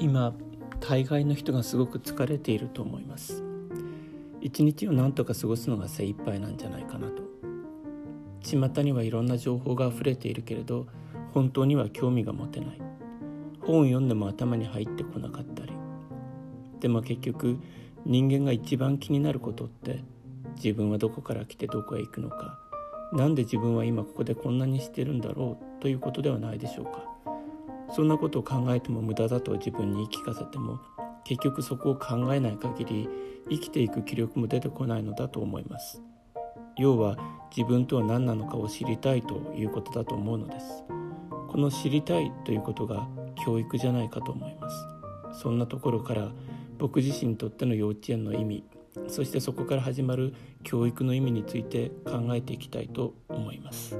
今大概の人がすごく疲れていると思います。一日を何とか過ごすのが精一杯なんじゃないかなと。巷にはいろんな情報が溢れているけれど本当には興味が持てない。本を読んでも頭に入ってこなかったり。でも結局人間が一番気になることって自分はどこから来てどこへ行くのか。何で自分は今ここでこんなにしてるんだろうということではないでしょうか。そんなことを考えても無駄だと自分に言い聞かせても結局そこを考えない限り生きていく気力も出てこないのだと思います。要は自分とは何なのかを知りたいということだと思うのです。この知りたいということが教育じゃないかと思います。そんなところから僕自身にとっての幼稚園の意味そしてそこから始まる教育の意味について考えていきたいと思います。